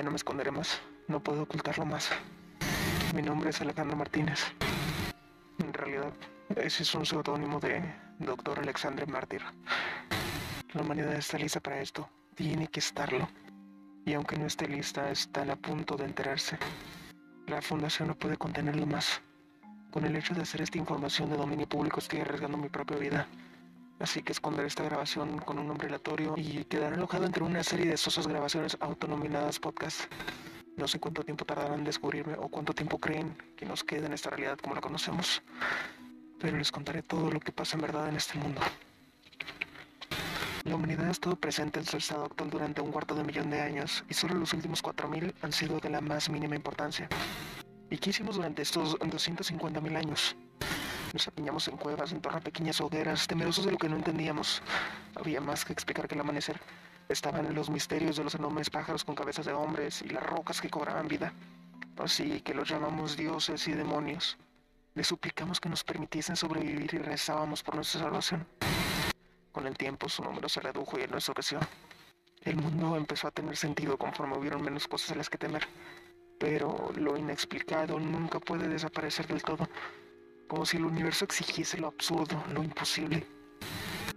Ya no me esconderé más, no puedo ocultarlo más. Mi nombre es Alejandro Martínez. En realidad, ese es un seudónimo de Dr. Alexandre Mártir. La humanidad está lista para esto, tiene que estarlo. Y aunque no esté lista, están a punto de enterarse. La fundación no puede contenerlo más. Con el hecho de hacer esta información de dominio público estoy arriesgando mi propia vida. Así que esconderé esta grabación con un nombre aleatorio y quedará alojado entre una serie de sosas grabaciones autonominadas podcast. No sé cuánto tiempo tardarán en descubrirme o cuánto tiempo creen que nos queda en esta realidad como la conocemos. Pero les contaré todo lo que pasa en verdad en este mundo. La humanidad ha estado presente en su estado actual durante un cuarto de millón de años y solo los últimos 4.000 han sido de la más mínima importancia. ¿Y qué hicimos durante estos 250.000 años? Nos apiñamos en cuevas, en torno pequeñas hogueras, temerosos de lo que no entendíamos. Había más que explicar que el amanecer. Estaban los misterios de los enormes pájaros con cabezas de hombres y las rocas que cobraban vida. Así que los llamamos dioses y demonios. Les suplicamos que nos permitiesen sobrevivir y rezábamos por nuestra salvación. Con el tiempo su número se redujo y en nuestra ocasión. El mundo empezó a tener sentido conforme hubieron menos cosas a las que temer. Pero lo inexplicado nunca puede desaparecer del todo, como si el universo exigiese lo absurdo, lo imposible.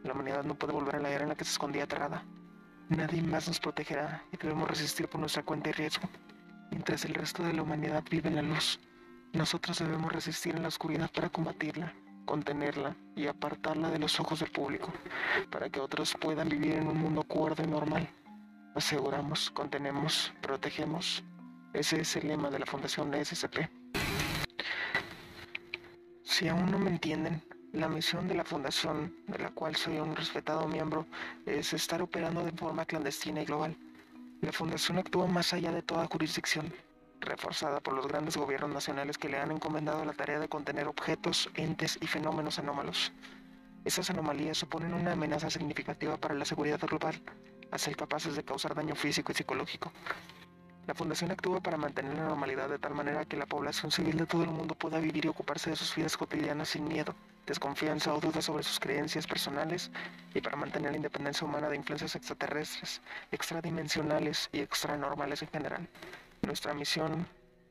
La humanidad no puede volver a la era en la que se escondía aterrada. Nadie más nos protegerá y debemos resistir por nuestra cuenta y riesgo. Mientras el resto de la humanidad vive en la luz, nosotros debemos resistir en la oscuridad para combatirla contenerla y apartarla de los ojos del público, para que otros puedan vivir en un mundo cuerdo y normal. Aseguramos, contenemos, protegemos. Ese es el lema de la Fundación SCP. Si aún no me entienden, la misión de la Fundación, de la cual soy un respetado miembro, es estar operando de forma clandestina y global. La Fundación actúa más allá de toda jurisdicción, reforzada por los grandes gobiernos nacionales que le han encomendado la tarea de contener objetos, entes y fenómenos anómalos. Esas anomalías suponen una amenaza significativa para la seguridad global, a ser capaces de causar daño físico y psicológico. La Fundación actúa para mantener la normalidad de tal manera que la población civil de todo el mundo pueda vivir y ocuparse de sus vidas cotidianas sin miedo, desconfianza o dudas sobre sus creencias personales y para mantener la independencia humana de influencias extraterrestres, extradimensionales y extranormales en general. Nuestra misión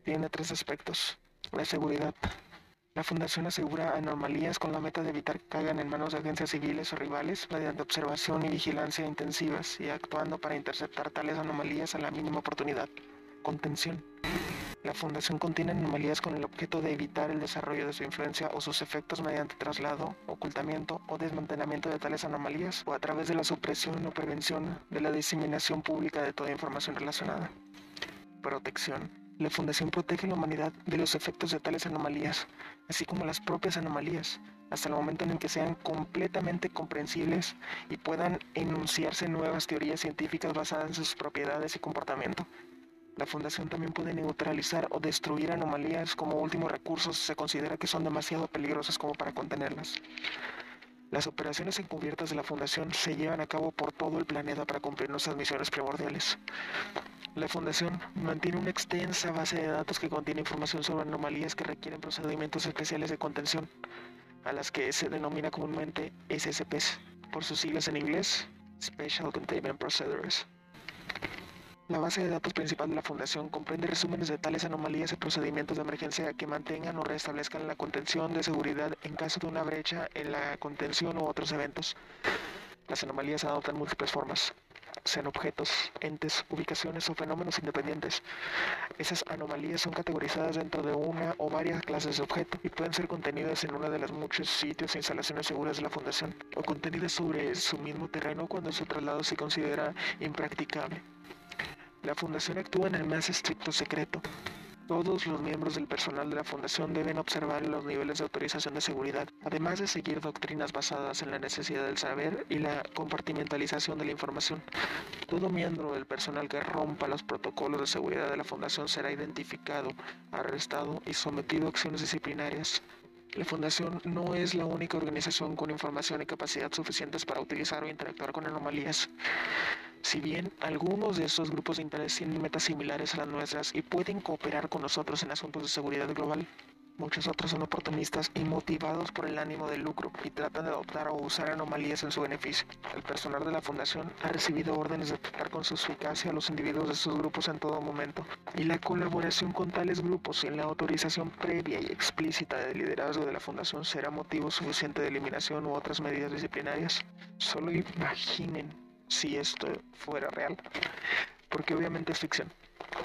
tiene tres aspectos. La seguridad. La Fundación asegura anomalías con la meta de evitar que caigan en manos de agencias civiles o rivales mediante observación y vigilancia intensivas y actuando para interceptar tales anomalías a la mínima oportunidad. Contención. La Fundación contiene anomalías con el objeto de evitar el desarrollo de su influencia o sus efectos mediante traslado, ocultamiento o desmantelamiento de tales anomalías o a través de la supresión o prevención de la diseminación pública de toda información relacionada protección. La Fundación protege a la humanidad de los efectos de tales anomalías, así como las propias anomalías, hasta el momento en el que sean completamente comprensibles y puedan enunciarse nuevas teorías científicas basadas en sus propiedades y comportamiento. La Fundación también puede neutralizar o destruir anomalías como último recurso si se considera que son demasiado peligrosas como para contenerlas. Las operaciones encubiertas de la Fundación se llevan a cabo por todo el planeta para cumplir nuestras misiones primordiales. La Fundación mantiene una extensa base de datos que contiene información sobre anomalías que requieren procedimientos especiales de contención, a las que se denomina comúnmente SCPs, por sus siglas en inglés, Special Containment Procedures. La base de datos principal de la Fundación comprende resúmenes de tales anomalías y procedimientos de emergencia que mantengan o restablezcan la contención de seguridad en caso de una brecha en la contención u otros eventos. Las anomalías adoptan múltiples formas, sean objetos, entes, ubicaciones o fenómenos independientes. Esas anomalías son categorizadas dentro de una o varias clases de objeto y pueden ser contenidas en uno de los muchos sitios e instalaciones seguras de la Fundación o contenidas sobre su mismo terreno cuando su traslado se considera impracticable. La Fundación actúa en el más estricto secreto. Todos los miembros del personal de la Fundación deben observar los niveles de autorización de seguridad, además de seguir doctrinas basadas en la necesidad del saber y la compartimentalización de la información. Todo miembro del personal que rompa los protocolos de seguridad de la Fundación será identificado, arrestado y sometido a acciones disciplinarias. La Fundación no es la única organización con información y capacidad suficientes para utilizar o interactuar con anomalías. Si bien algunos de estos grupos de interés tienen metas similares a las nuestras y pueden cooperar con nosotros en asuntos de seguridad global, Muchos otros son oportunistas y motivados por el ánimo de lucro y tratan de adoptar o usar anomalías en su beneficio. El personal de la fundación ha recibido órdenes de atacar con su eficacia a los individuos de sus grupos en todo momento y la colaboración con tales grupos sin la autorización previa y explícita del liderazgo de la fundación será motivo suficiente de eliminación u otras medidas disciplinarias. Solo imaginen si esto fuera real, porque obviamente es ficción.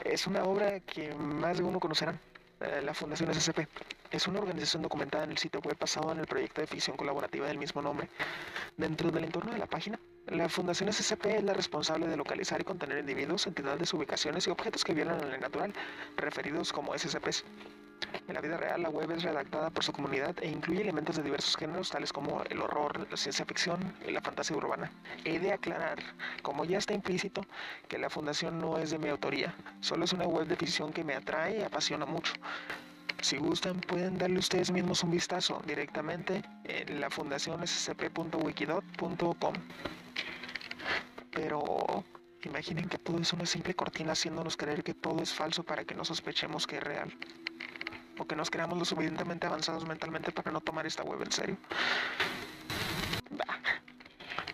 Es una obra que más de uno conocerán. Eh, la Fundación SCP. Es una organización documentada en el sitio web basado en el proyecto de ficción colaborativa del mismo nombre. Dentro del entorno de la página, la Fundación SCP es la responsable de localizar y contener individuos, entidades, ubicaciones y objetos que violan la ley natural, referidos como SCPs. En la vida real, la web es redactada por su comunidad e incluye elementos de diversos géneros, tales como el horror, la ciencia ficción y la fantasía urbana. He de aclarar, como ya está implícito, que la fundación no es de mi autoría, solo es una web de ficción que me atrae y apasiona mucho. Si gustan, pueden darle ustedes mismos un vistazo directamente en la fundación scp.wikidot.com. Pero imaginen que todo es una simple cortina haciéndonos creer que todo es falso para que no sospechemos que es real o que nos creamos lo suficientemente avanzados mentalmente para no tomar esta web en serio.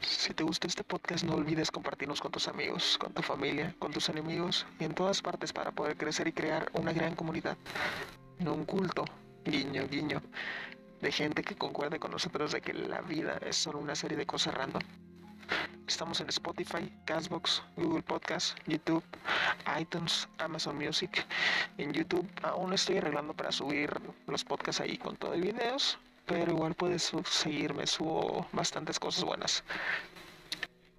Si te gusta este podcast, no olvides compartirnos con tus amigos, con tu familia, con tus enemigos y en todas partes para poder crecer y crear una gran comunidad. No un culto, guiño, guiño, de gente que concuerde con nosotros de que la vida es solo una serie de cosas random. Estamos en Spotify, Castbox, Google Podcast, YouTube, iTunes, Amazon Music. En YouTube aún estoy arreglando para subir los podcasts ahí con todo y videos, pero igual puedes seguirme, subo bastantes cosas buenas.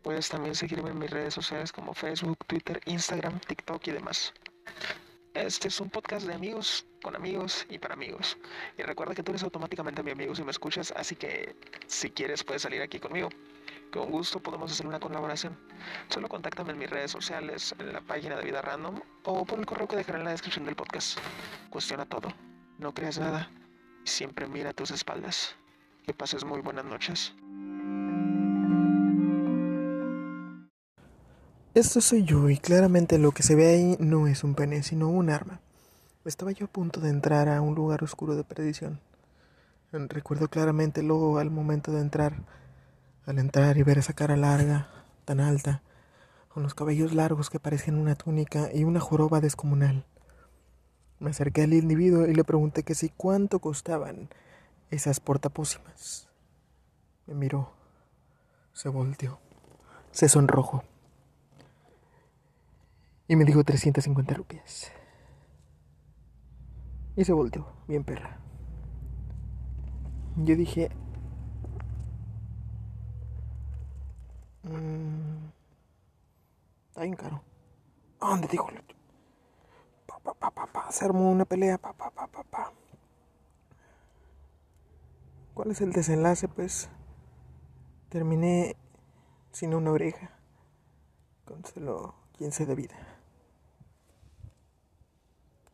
Puedes también seguirme en mis redes sociales como Facebook, Twitter, Instagram, TikTok y demás. Este es un podcast de amigos, con amigos y para amigos. Y recuerda que tú eres automáticamente mi amigo si me escuchas, así que si quieres puedes salir aquí conmigo. Con gusto podemos hacer una colaboración. Solo contáctame en mis redes sociales, en la página de Vida Random o por el correo que dejaré en la descripción del podcast. Cuestiona todo, no creas nada siempre mira tus espaldas. Que pases muy buenas noches. Esto soy yo y claramente lo que se ve ahí no es un pene, sino un arma. Estaba yo a punto de entrar a un lugar oscuro de perdición. Recuerdo claramente luego al momento de entrar al entrar y ver esa cara larga, tan alta, con los cabellos largos que parecían una túnica y una joroba descomunal. Me acerqué al individuo y le pregunté que si cuánto costaban esas portapócimas. Me miró, se volteó, se sonrojó y me dijo 350 rupias. Y se volteó, bien perra. Yo dije, Mm, está bien caro. Pa, pa, pa, pa, pa. Se armó una pelea. Pa, pa, pa, pa, pa. ¿Cuál es el desenlace? Pues terminé sin una oreja. Con solo 15 de vida.